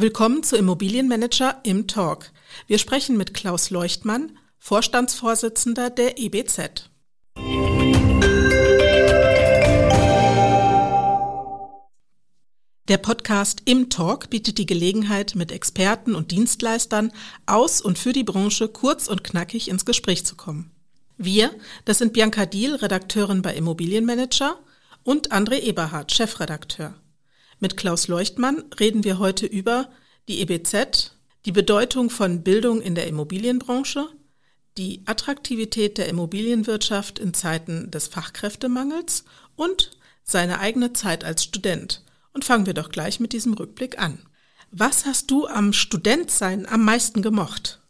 Willkommen zu Immobilienmanager im Talk. Wir sprechen mit Klaus Leuchtmann, Vorstandsvorsitzender der EBZ. Der Podcast Im Talk bietet die Gelegenheit, mit Experten und Dienstleistern aus und für die Branche kurz und knackig ins Gespräch zu kommen. Wir, das sind Bianca Diel, Redakteurin bei Immobilienmanager und André Eberhardt, Chefredakteur. Mit Klaus Leuchtmann reden wir heute über die EBZ, die Bedeutung von Bildung in der Immobilienbranche, die Attraktivität der Immobilienwirtschaft in Zeiten des Fachkräftemangels und seine eigene Zeit als Student. Und fangen wir doch gleich mit diesem Rückblick an. Was hast du am Studentsein am meisten gemocht?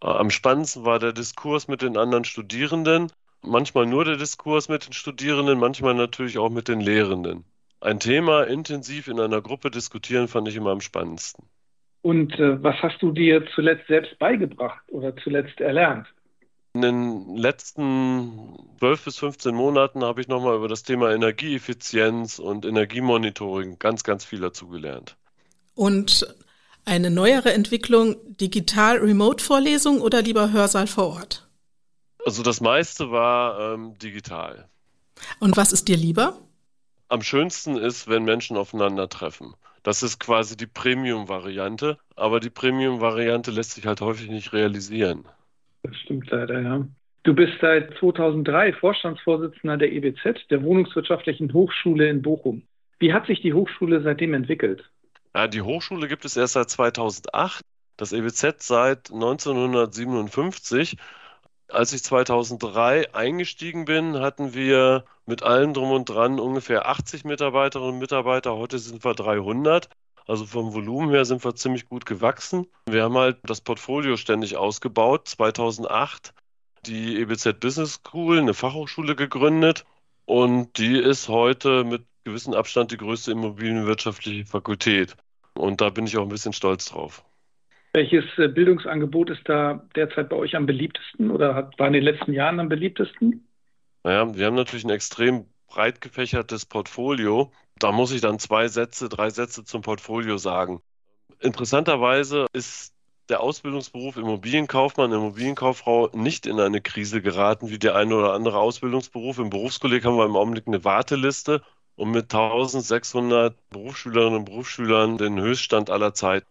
Am spannendsten war der Diskurs mit den anderen Studierenden. Manchmal nur der Diskurs mit den Studierenden, manchmal natürlich auch mit den Lehrenden ein Thema intensiv in einer Gruppe diskutieren, fand ich immer am spannendsten. Und äh, was hast du dir zuletzt selbst beigebracht oder zuletzt erlernt? In den letzten 12 bis 15 Monaten habe ich nochmal über das Thema Energieeffizienz und Energiemonitoring ganz, ganz viel dazugelernt. Und eine neuere Entwicklung, digital-remote-Vorlesung oder lieber Hörsaal vor Ort? Also das meiste war ähm, digital. Und was ist dir lieber? Am schönsten ist, wenn Menschen aufeinandertreffen. Das ist quasi die Premium-Variante, aber die Premium-Variante lässt sich halt häufig nicht realisieren. Das stimmt leider, ja. Du bist seit 2003 Vorstandsvorsitzender der EBZ, der Wohnungswirtschaftlichen Hochschule in Bochum. Wie hat sich die Hochschule seitdem entwickelt? Ja, die Hochschule gibt es erst seit 2008, das EBZ seit 1957 als ich 2003 eingestiegen bin, hatten wir mit allem drum und dran ungefähr 80 Mitarbeiterinnen und Mitarbeiter. Heute sind wir 300. Also vom Volumen her sind wir ziemlich gut gewachsen. Wir haben halt das Portfolio ständig ausgebaut. 2008 die EBZ Business School, eine Fachhochschule gegründet. Und die ist heute mit gewissem Abstand die größte immobilienwirtschaftliche Fakultät. Und da bin ich auch ein bisschen stolz drauf. Welches äh, Bildungsangebot ist da derzeit bei euch am beliebtesten oder war in den letzten Jahren am beliebtesten? Naja, wir haben natürlich ein extrem breit gefächertes Portfolio. Da muss ich dann zwei Sätze, drei Sätze zum Portfolio sagen. Interessanterweise ist der Ausbildungsberuf Immobilienkaufmann, Immobilienkauffrau nicht in eine Krise geraten wie der eine oder andere Ausbildungsberuf. Im Berufskolleg haben wir im Augenblick eine Warteliste und mit 1600 Berufsschülerinnen und Berufsschülern den Höchststand aller Zeiten.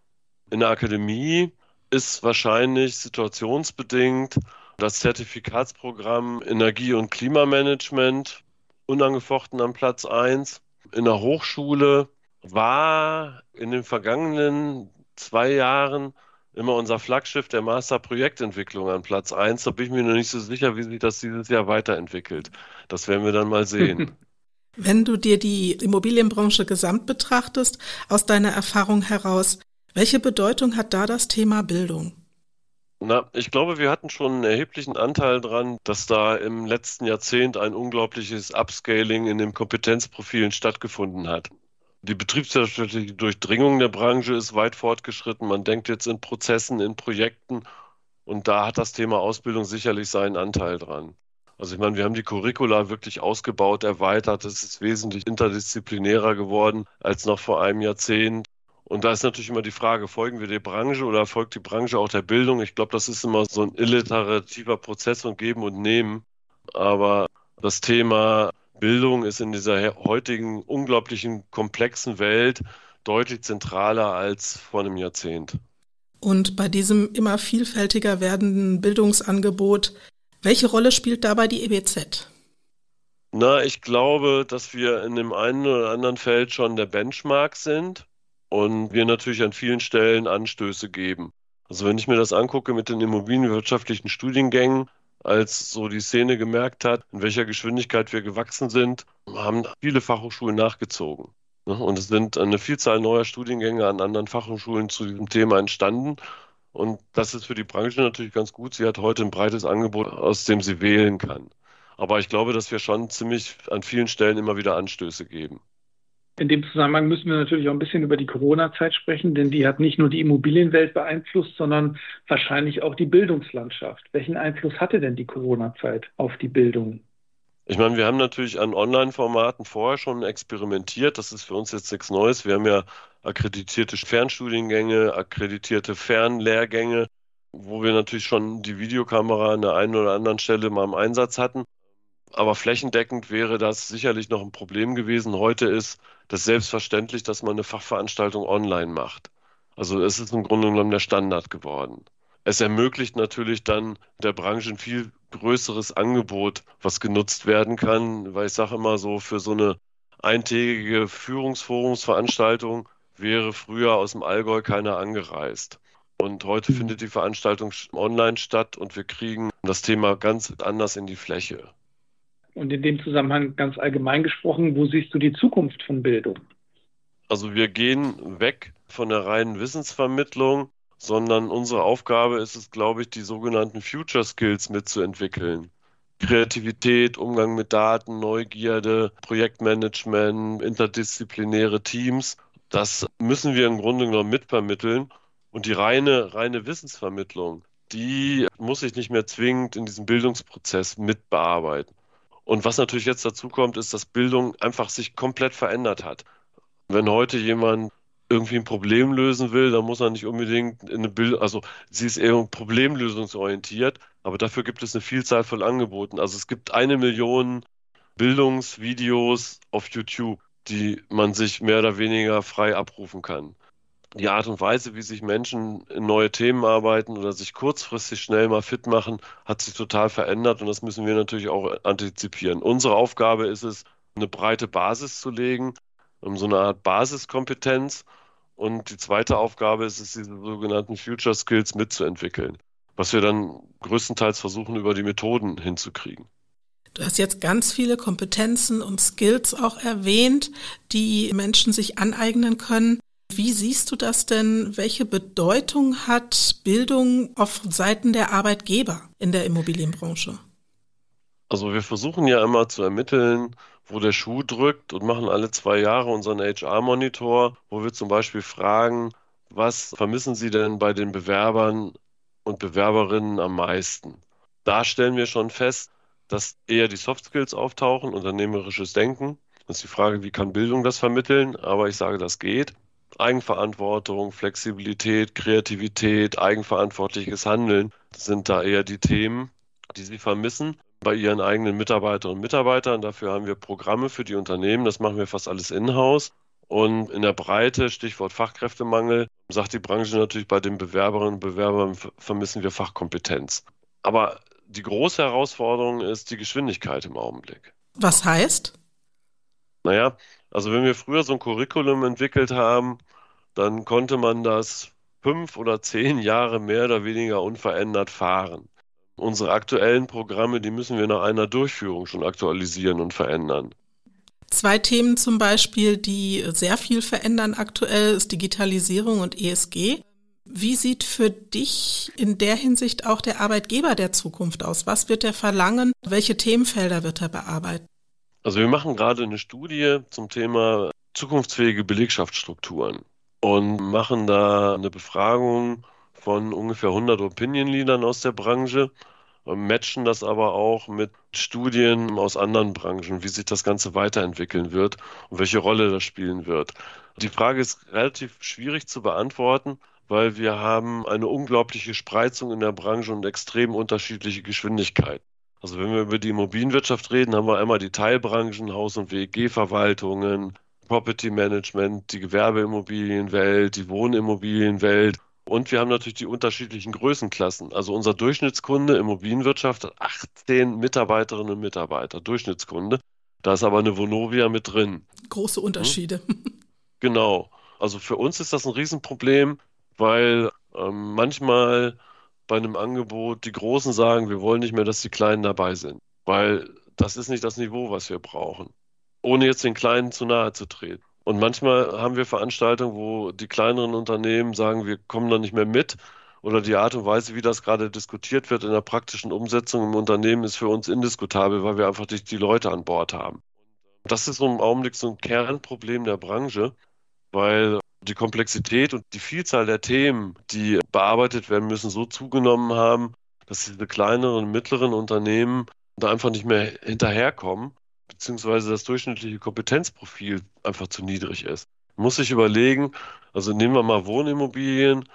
In der Akademie ist wahrscheinlich situationsbedingt das Zertifikatsprogramm Energie- und Klimamanagement unangefochten am Platz 1. In der Hochschule war in den vergangenen zwei Jahren immer unser Flaggschiff der Master-Projektentwicklung an Platz 1. Da bin ich mir noch nicht so sicher, wie sich das dieses Jahr weiterentwickelt. Das werden wir dann mal sehen. Wenn du dir die Immobilienbranche gesamt betrachtest, aus deiner Erfahrung heraus, welche Bedeutung hat da das Thema Bildung? Na, ich glaube, wir hatten schon einen erheblichen Anteil daran, dass da im letzten Jahrzehnt ein unglaubliches Upscaling in den Kompetenzprofilen stattgefunden hat. Die betriebswirtschaftliche Durchdringung der Branche ist weit fortgeschritten. Man denkt jetzt in Prozessen, in Projekten und da hat das Thema Ausbildung sicherlich seinen Anteil dran. Also ich meine, wir haben die Curricula wirklich ausgebaut, erweitert. Es ist wesentlich interdisziplinärer geworden als noch vor einem Jahrzehnt. Und da ist natürlich immer die Frage, folgen wir der Branche oder folgt die Branche auch der Bildung? Ich glaube, das ist immer so ein illiterativer Prozess und Geben und Nehmen. Aber das Thema Bildung ist in dieser heutigen unglaublichen komplexen Welt deutlich zentraler als vor einem Jahrzehnt. Und bei diesem immer vielfältiger werdenden Bildungsangebot, welche Rolle spielt dabei die EBZ? Na, ich glaube, dass wir in dem einen oder anderen Feld schon der Benchmark sind und wir natürlich an vielen Stellen Anstöße geben. Also wenn ich mir das angucke mit den immobilienwirtschaftlichen Studiengängen, als so die Szene gemerkt hat, in welcher Geschwindigkeit wir gewachsen sind, haben viele Fachhochschulen nachgezogen. Ne? Und es sind eine Vielzahl neuer Studiengänge an anderen Fachhochschulen zu diesem Thema entstanden. Und das ist für die Branche natürlich ganz gut. Sie hat heute ein breites Angebot, aus dem sie wählen kann. Aber ich glaube, dass wir schon ziemlich an vielen Stellen immer wieder Anstöße geben. In dem Zusammenhang müssen wir natürlich auch ein bisschen über die Corona-Zeit sprechen, denn die hat nicht nur die Immobilienwelt beeinflusst, sondern wahrscheinlich auch die Bildungslandschaft. Welchen Einfluss hatte denn die Corona-Zeit auf die Bildung? Ich meine, wir haben natürlich an Online-Formaten vorher schon experimentiert. Das ist für uns jetzt nichts Neues. Wir haben ja akkreditierte Fernstudiengänge, akkreditierte Fernlehrgänge, wo wir natürlich schon die Videokamera an der einen oder anderen Stelle mal im Einsatz hatten. Aber flächendeckend wäre das sicherlich noch ein Problem gewesen. Heute ist das selbstverständlich, dass man eine Fachveranstaltung online macht. Also es ist im Grunde genommen der Standard geworden. Es ermöglicht natürlich dann der Branche ein viel größeres Angebot, was genutzt werden kann, weil ich sage immer so, für so eine eintägige Führungsforumsveranstaltung wäre früher aus dem Allgäu keiner angereist. Und heute mhm. findet die Veranstaltung online statt und wir kriegen das Thema ganz anders in die Fläche. Und in dem Zusammenhang ganz allgemein gesprochen, wo siehst du die Zukunft von Bildung? Also wir gehen weg von der reinen Wissensvermittlung, sondern unsere Aufgabe ist es, glaube ich, die sogenannten Future Skills mitzuentwickeln. Kreativität, Umgang mit Daten, Neugierde, Projektmanagement, interdisziplinäre Teams. Das müssen wir im Grunde genommen mitvermitteln. Und die reine, reine Wissensvermittlung, die muss ich nicht mehr zwingend in diesem Bildungsprozess mitbearbeiten. Und was natürlich jetzt dazu kommt, ist, dass Bildung einfach sich komplett verändert hat. Wenn heute jemand irgendwie ein Problem lösen will, dann muss er nicht unbedingt in eine Bildung, also sie ist eher problemlösungsorientiert, aber dafür gibt es eine Vielzahl von Angeboten. Also es gibt eine Million Bildungsvideos auf YouTube, die man sich mehr oder weniger frei abrufen kann die Art und Weise, wie sich Menschen in neue Themen arbeiten oder sich kurzfristig schnell mal fit machen, hat sich total verändert und das müssen wir natürlich auch antizipieren. Unsere Aufgabe ist es, eine breite Basis zu legen, um so eine Art Basiskompetenz. Und die zweite Aufgabe ist es, diese sogenannten Future Skills mitzuentwickeln, was wir dann größtenteils versuchen, über die Methoden hinzukriegen. Du hast jetzt ganz viele Kompetenzen und Skills auch erwähnt, die Menschen sich aneignen können. Wie siehst du das denn? Welche Bedeutung hat Bildung auf Seiten der Arbeitgeber in der Immobilienbranche? Also wir versuchen ja immer zu ermitteln, wo der Schuh drückt und machen alle zwei Jahre unseren HR-Monitor, wo wir zum Beispiel fragen, was vermissen Sie denn bei den Bewerbern und Bewerberinnen am meisten? Da stellen wir schon fest, dass eher die Soft Skills auftauchen, unternehmerisches Denken. Das ist die Frage, wie kann Bildung das vermitteln? Aber ich sage, das geht. Eigenverantwortung, Flexibilität, Kreativität, eigenverantwortliches Handeln sind da eher die Themen, die sie vermissen bei ihren eigenen Mitarbeiterinnen und Mitarbeitern. Dafür haben wir Programme für die Unternehmen. Das machen wir fast alles in-house. Und in der Breite, Stichwort Fachkräftemangel, sagt die Branche natürlich, bei den Bewerberinnen und Bewerbern vermissen wir Fachkompetenz. Aber die große Herausforderung ist die Geschwindigkeit im Augenblick. Was heißt? Naja, also wenn wir früher so ein Curriculum entwickelt haben, dann konnte man das fünf oder zehn Jahre mehr oder weniger unverändert fahren. Unsere aktuellen Programme, die müssen wir nach einer Durchführung schon aktualisieren und verändern. Zwei Themen zum Beispiel, die sehr viel verändern aktuell, ist Digitalisierung und ESG. Wie sieht für dich in der Hinsicht auch der Arbeitgeber der Zukunft aus? Was wird er verlangen? Welche Themenfelder wird er bearbeiten? Also wir machen gerade eine Studie zum Thema zukunftsfähige Belegschaftsstrukturen und machen da eine Befragung von ungefähr 100 Opinion Leadern aus der Branche, matchen das aber auch mit Studien aus anderen Branchen, wie sich das Ganze weiterentwickeln wird und welche Rolle das spielen wird. Die Frage ist relativ schwierig zu beantworten, weil wir haben eine unglaubliche Spreizung in der Branche und extrem unterschiedliche Geschwindigkeiten. Also wenn wir über die Immobilienwirtschaft reden, haben wir einmal die Teilbranchen, Haus- und WEG-Verwaltungen, Property Management, die Gewerbeimmobilienwelt, die Wohnimmobilienwelt. Und wir haben natürlich die unterschiedlichen Größenklassen. Also unser Durchschnittskunde Immobilienwirtschaft hat 18 Mitarbeiterinnen und Mitarbeiter, Durchschnittskunde. Da ist aber eine Vonovia mit drin. Große Unterschiede. Hm? Genau. Also für uns ist das ein Riesenproblem, weil ähm, manchmal bei einem Angebot die Großen sagen, wir wollen nicht mehr, dass die Kleinen dabei sind, weil das ist nicht das Niveau, was wir brauchen, ohne jetzt den Kleinen zu nahe zu treten. Und manchmal haben wir Veranstaltungen, wo die kleineren Unternehmen sagen, wir kommen da nicht mehr mit oder die Art und Weise, wie das gerade diskutiert wird in der praktischen Umsetzung im Unternehmen, ist für uns indiskutabel, weil wir einfach nicht die Leute an Bord haben. Das ist im Augenblick so ein Kernproblem der Branche, weil die Komplexität und die Vielzahl der Themen, die bearbeitet werden müssen, so zugenommen haben, dass diese kleineren und mittleren Unternehmen da einfach nicht mehr hinterherkommen, beziehungsweise das durchschnittliche Kompetenzprofil einfach zu niedrig ist. muss sich überlegen, also nehmen wir mal Wohnimmobilien,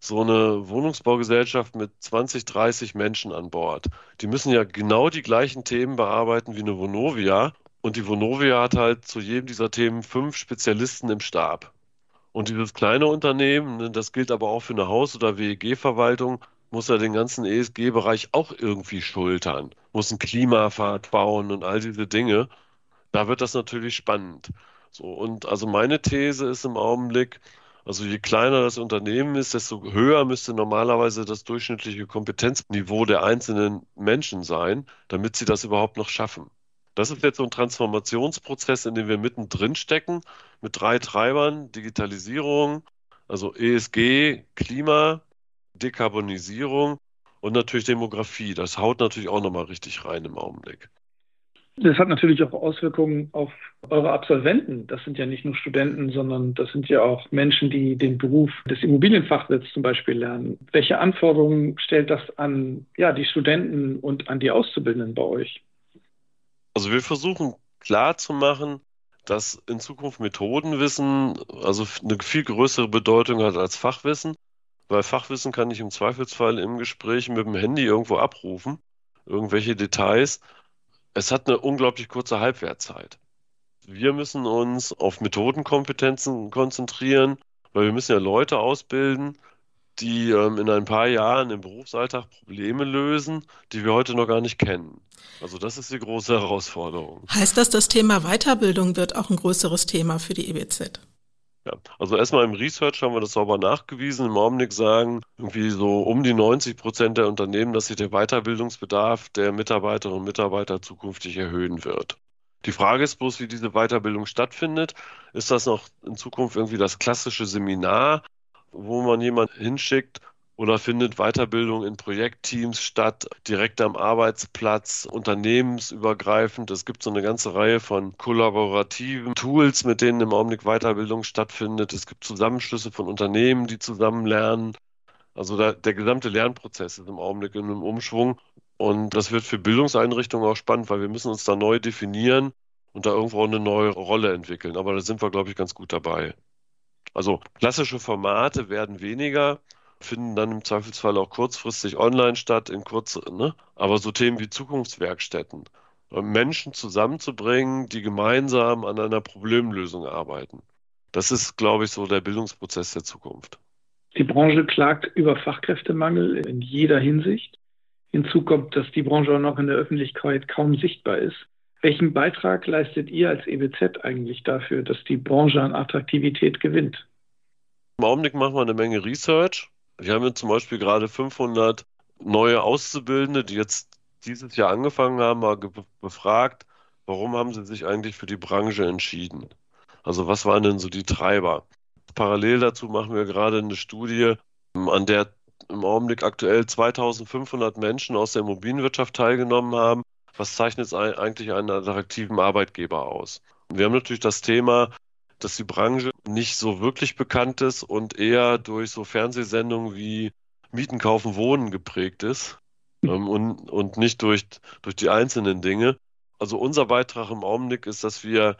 so eine Wohnungsbaugesellschaft mit 20, 30 Menschen an Bord. Die müssen ja genau die gleichen Themen bearbeiten wie eine Vonovia. Und die Vonovia hat halt zu jedem dieser Themen fünf Spezialisten im Stab. Und dieses kleine Unternehmen, ne, das gilt aber auch für eine Haus- oder WEG-Verwaltung, muss ja den ganzen ESG-Bereich auch irgendwie schultern, muss einen Klimafahrt bauen und all diese Dinge. Da wird das natürlich spannend. So, und also meine These ist im Augenblick, also je kleiner das Unternehmen ist, desto höher müsste normalerweise das durchschnittliche Kompetenzniveau der einzelnen Menschen sein, damit sie das überhaupt noch schaffen. Das ist jetzt so ein Transformationsprozess, in dem wir mittendrin stecken, mit drei Treibern, Digitalisierung, also ESG, Klima, Dekarbonisierung und natürlich Demografie. Das haut natürlich auch nochmal richtig rein im Augenblick. Das hat natürlich auch Auswirkungen auf eure Absolventen. Das sind ja nicht nur Studenten, sondern das sind ja auch Menschen, die den Beruf des Immobilienfachwirts zum Beispiel lernen. Welche Anforderungen stellt das an ja, die Studenten und an die Auszubildenden bei euch? Also wir versuchen klarzumachen, dass in Zukunft Methodenwissen also eine viel größere Bedeutung hat als Fachwissen, weil Fachwissen kann ich im Zweifelsfall im Gespräch mit dem Handy irgendwo abrufen, irgendwelche Details es hat eine unglaublich kurze Halbwertzeit. Wir müssen uns auf Methodenkompetenzen konzentrieren, weil wir müssen ja Leute ausbilden, die ähm, in ein paar Jahren im Berufsalltag Probleme lösen, die wir heute noch gar nicht kennen. Also das ist die große Herausforderung. Heißt das, das Thema Weiterbildung wird auch ein größeres Thema für die EBZ? Ja, also erstmal im Research haben wir das sauber nachgewiesen. Im Augenblick sagen irgendwie so um die 90 Prozent der Unternehmen, dass sich der Weiterbildungsbedarf der Mitarbeiterinnen und Mitarbeiter zukünftig erhöhen wird. Die Frage ist bloß, wie diese Weiterbildung stattfindet. Ist das noch in Zukunft irgendwie das klassische Seminar, wo man jemanden hinschickt oder findet Weiterbildung in Projektteams statt, direkt am Arbeitsplatz, unternehmensübergreifend? Es gibt so eine ganze Reihe von kollaborativen Tools, mit denen im Augenblick Weiterbildung stattfindet. Es gibt Zusammenschlüsse von Unternehmen, die zusammen lernen. Also der, der gesamte Lernprozess ist im Augenblick in einem Umschwung. Und das wird für Bildungseinrichtungen auch spannend, weil wir müssen uns da neu definieren und da irgendwo eine neue Rolle entwickeln. Aber da sind wir, glaube ich, ganz gut dabei. Also klassische Formate werden weniger finden dann im Zweifelsfall auch kurzfristig online statt, in kurz, ne? Aber so Themen wie Zukunftswerkstätten, äh, Menschen zusammenzubringen, die gemeinsam an einer Problemlösung arbeiten. Das ist, glaube ich, so der Bildungsprozess der Zukunft. Die Branche klagt über Fachkräftemangel in jeder Hinsicht. Hinzu kommt, dass die Branche auch noch in der Öffentlichkeit kaum sichtbar ist. Welchen Beitrag leistet ihr als EBZ eigentlich dafür, dass die Branche an Attraktivität gewinnt? Im Augenblick machen wir eine Menge Research. Wir haben zum Beispiel gerade 500 neue Auszubildende, die jetzt dieses Jahr angefangen haben, mal befragt, warum haben sie sich eigentlich für die Branche entschieden? Also was waren denn so die Treiber? Parallel dazu machen wir gerade eine Studie, an der im Augenblick aktuell 2500 Menschen aus der Immobilienwirtschaft teilgenommen haben. Was zeichnet eigentlich einen attraktiven Arbeitgeber aus? Und wir haben natürlich das Thema, dass die Branche nicht so wirklich bekannt ist und eher durch so Fernsehsendungen wie Mieten, Kaufen, Wohnen geprägt ist ähm, und, und nicht durch, durch die einzelnen Dinge. Also unser Beitrag im Augenblick ist, dass wir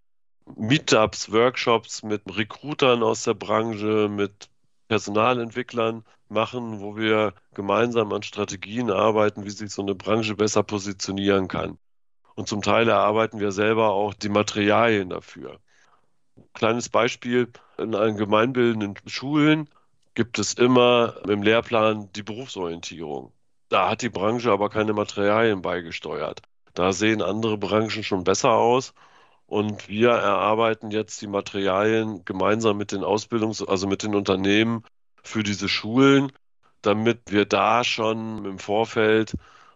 Meetups, Workshops mit Recruitern aus der Branche, mit Personalentwicklern machen, wo wir gemeinsam an Strategien arbeiten, wie sich so eine Branche besser positionieren kann. Und zum Teil erarbeiten wir selber auch die Materialien dafür. Kleines Beispiel, in allen gemeinbildenden Schulen gibt es immer im Lehrplan die Berufsorientierung. Da hat die Branche aber keine Materialien beigesteuert. Da sehen andere Branchen schon besser aus. Und wir erarbeiten jetzt die Materialien gemeinsam mit den Ausbildungs-, also mit den Unternehmen für diese Schulen, damit wir da schon im Vorfeld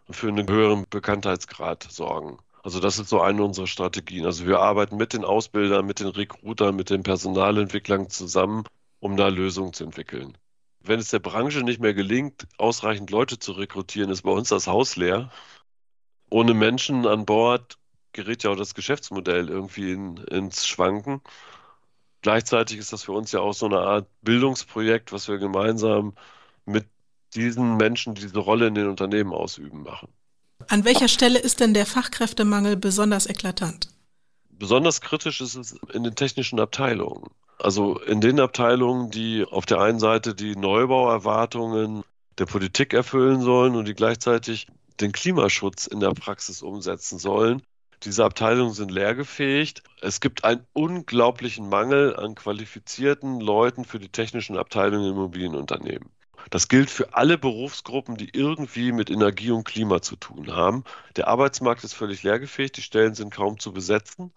für einen höheren Bekanntheitsgrad sorgen. Also das ist so eine unserer Strategien. Also wir arbeiten mit den Ausbildern, mit den Recruitern, mit den Personalentwicklern zusammen, um da Lösungen zu entwickeln. Wenn es der Branche nicht mehr gelingt, ausreichend Leute zu rekrutieren, ist bei uns das Haus leer. Ohne Menschen an Bord gerät ja auch das Geschäftsmodell irgendwie in, ins Schwanken. Gleichzeitig ist das für uns ja auch so eine Art Bildungsprojekt, was wir gemeinsam mit diesen Menschen, die diese Rolle in den Unternehmen ausüben, machen. An welcher Stelle ist denn der Fachkräftemangel besonders eklatant? Besonders kritisch ist es in den technischen Abteilungen. Also in den Abteilungen, die auf der einen Seite die Neubauerwartungen der Politik erfüllen sollen und die gleichzeitig den Klimaschutz in der Praxis umsetzen sollen. Diese Abteilungen sind leergefähigt. Es gibt einen unglaublichen Mangel an qualifizierten Leuten für die technischen Abteilungen im Immobilienunternehmen. Das gilt für alle Berufsgruppen, die irgendwie mit Energie und Klima zu tun haben. Der Arbeitsmarkt ist völlig leergefähigt, die Stellen sind kaum zu besetzen.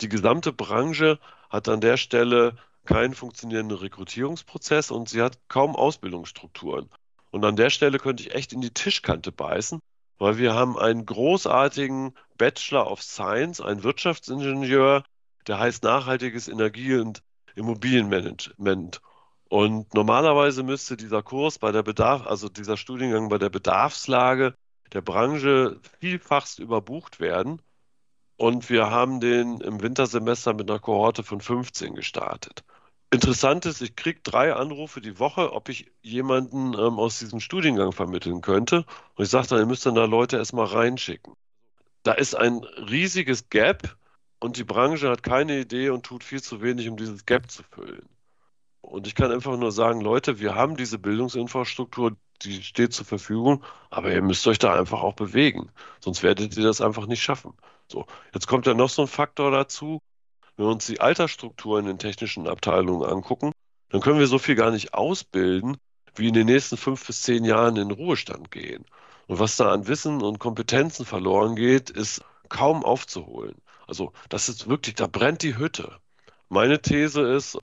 Die gesamte Branche hat an der Stelle keinen funktionierenden Rekrutierungsprozess und sie hat kaum Ausbildungsstrukturen. Und an der Stelle könnte ich echt in die Tischkante beißen, weil wir haben einen großartigen Bachelor of Science, einen Wirtschaftsingenieur, der heißt nachhaltiges Energie- und Immobilienmanagement. Und normalerweise müsste dieser Kurs bei der Bedarf, also dieser Studiengang bei der Bedarfslage der Branche vielfachst überbucht werden. Und wir haben den im Wintersemester mit einer Kohorte von 15 gestartet. Interessant ist, ich kriege drei Anrufe die Woche, ob ich jemanden ähm, aus diesem Studiengang vermitteln könnte. Und ich sage dann, ihr müsst dann da Leute erstmal reinschicken. Da ist ein riesiges Gap und die Branche hat keine Idee und tut viel zu wenig, um dieses Gap zu füllen. Und ich kann einfach nur sagen, Leute, wir haben diese Bildungsinfrastruktur, die steht zur Verfügung, aber ihr müsst euch da einfach auch bewegen. Sonst werdet ihr das einfach nicht schaffen. So, jetzt kommt ja noch so ein Faktor dazu. Wenn wir uns die Altersstrukturen in technischen Abteilungen angucken, dann können wir so viel gar nicht ausbilden, wie in den nächsten fünf bis zehn Jahren in den Ruhestand gehen. Und was da an Wissen und Kompetenzen verloren geht, ist kaum aufzuholen. Also das ist wirklich, da brennt die Hütte. Meine These ist,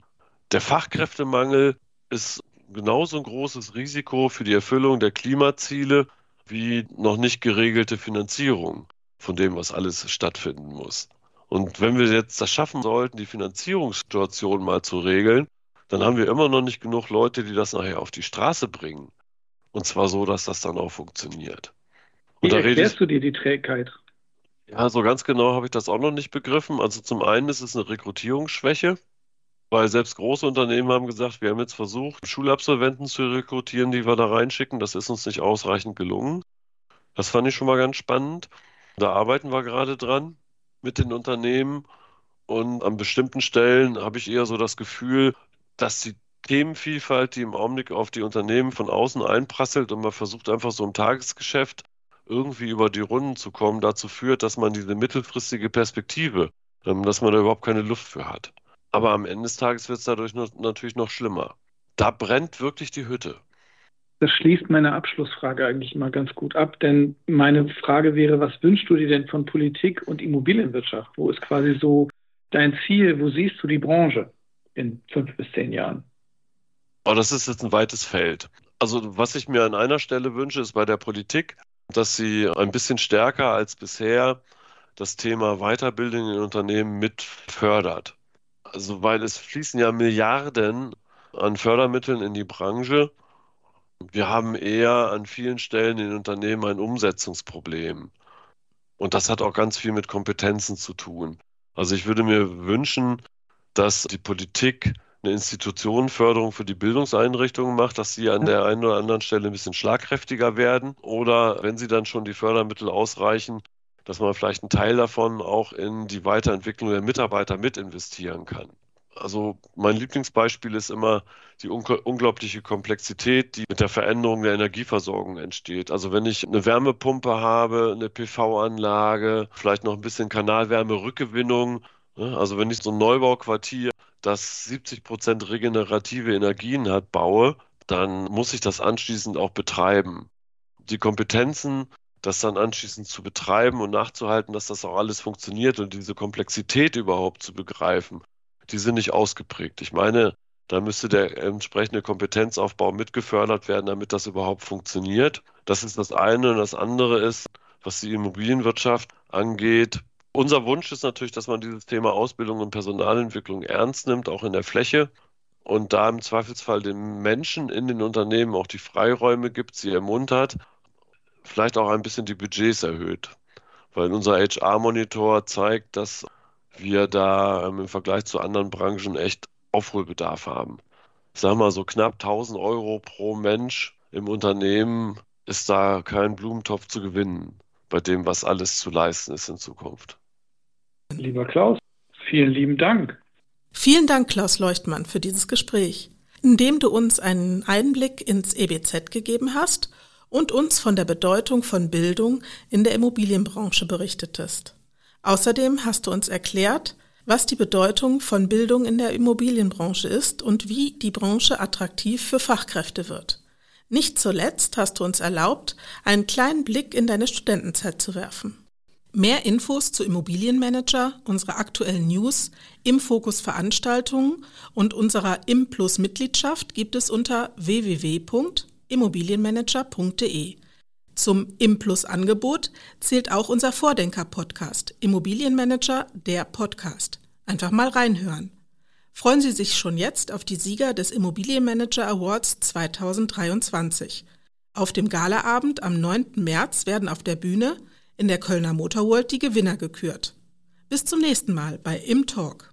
der Fachkräftemangel ist genauso ein großes Risiko für die Erfüllung der Klimaziele wie noch nicht geregelte Finanzierung von dem, was alles stattfinden muss. Und wenn wir jetzt das schaffen sollten, die Finanzierungssituation mal zu regeln, dann haben wir immer noch nicht genug Leute, die das nachher auf die Straße bringen. Und zwar so, dass das dann auch funktioniert. Und Wie erklärst ich, du dir die Trägheit? Ja, so ganz genau habe ich das auch noch nicht begriffen. Also zum einen ist es eine Rekrutierungsschwäche. Weil selbst große Unternehmen haben gesagt, wir haben jetzt versucht, Schulabsolventen zu rekrutieren, die wir da reinschicken. Das ist uns nicht ausreichend gelungen. Das fand ich schon mal ganz spannend. Da arbeiten wir gerade dran mit den Unternehmen. Und an bestimmten Stellen habe ich eher so das Gefühl, dass die Themenvielfalt, die im Augenblick auf die Unternehmen von außen einprasselt und man versucht einfach so im Tagesgeschäft irgendwie über die Runden zu kommen, dazu führt, dass man diese mittelfristige Perspektive, ähm, dass man da überhaupt keine Luft für hat. Aber am Ende des Tages wird es dadurch natürlich noch schlimmer. Da brennt wirklich die Hütte. Das schließt meine Abschlussfrage eigentlich immer ganz gut ab, denn meine Frage wäre, was wünschst du dir denn von Politik und Immobilienwirtschaft? Wo ist quasi so dein Ziel? Wo siehst du die Branche in fünf bis zehn Jahren? Oh, das ist jetzt ein weites Feld. Also was ich mir an einer Stelle wünsche, ist bei der Politik, dass sie ein bisschen stärker als bisher das Thema Weiterbildung in Unternehmen mit fördert. Also, weil es fließen ja Milliarden an Fördermitteln in die Branche. Wir haben eher an vielen Stellen in Unternehmen ein Umsetzungsproblem. Und das hat auch ganz viel mit Kompetenzen zu tun. Also ich würde mir wünschen, dass die Politik eine Institutionenförderung für die Bildungseinrichtungen macht, dass sie an der einen oder anderen Stelle ein bisschen schlagkräftiger werden. Oder wenn sie dann schon die Fördermittel ausreichen, dass man vielleicht einen Teil davon auch in die Weiterentwicklung der Mitarbeiter mit investieren kann. Also mein Lieblingsbeispiel ist immer die un unglaubliche Komplexität, die mit der Veränderung der Energieversorgung entsteht. Also wenn ich eine Wärmepumpe habe, eine PV-Anlage, vielleicht noch ein bisschen Kanalwärmerückgewinnung, ne? also wenn ich so ein Neubauquartier, das 70 Prozent regenerative Energien hat, baue, dann muss ich das anschließend auch betreiben. Die Kompetenzen das dann anschließend zu betreiben und nachzuhalten, dass das auch alles funktioniert und diese Komplexität überhaupt zu begreifen, die sind nicht ausgeprägt. Ich meine, da müsste der entsprechende Kompetenzaufbau mitgefördert werden, damit das überhaupt funktioniert. Das ist das eine. Und das andere ist, was die Immobilienwirtschaft angeht. Unser Wunsch ist natürlich, dass man dieses Thema Ausbildung und Personalentwicklung ernst nimmt, auch in der Fläche. Und da im Zweifelsfall den Menschen in den Unternehmen auch die Freiräume gibt, sie ermuntert vielleicht auch ein bisschen die Budgets erhöht. Weil unser HR-Monitor zeigt, dass wir da ähm, im Vergleich zu anderen Branchen echt Aufholbedarf haben. Ich sage mal, so knapp 1000 Euro pro Mensch im Unternehmen ist da kein Blumentopf zu gewinnen bei dem, was alles zu leisten ist in Zukunft. Lieber Klaus, vielen lieben Dank. Vielen Dank, Klaus Leuchtmann, für dieses Gespräch, in dem du uns einen Einblick ins EBZ gegeben hast und uns von der Bedeutung von Bildung in der Immobilienbranche berichtetest. Außerdem hast du uns erklärt, was die Bedeutung von Bildung in der Immobilienbranche ist und wie die Branche attraktiv für Fachkräfte wird. Nicht zuletzt hast du uns erlaubt, einen kleinen Blick in deine Studentenzeit zu werfen. Mehr Infos zu Immobilienmanager, unserer aktuellen News, im Fokus Veranstaltungen und unserer Implus Mitgliedschaft gibt es unter www.immobilienmanager.de. Zum Implus-Angebot zählt auch unser Vordenker-Podcast, Immobilienmanager, der Podcast. Einfach mal reinhören. Freuen Sie sich schon jetzt auf die Sieger des Immobilienmanager Awards 2023. Auf dem Galaabend am 9. März werden auf der Bühne in der Kölner Motorworld die Gewinner gekürt. Bis zum nächsten Mal bei Im Talk.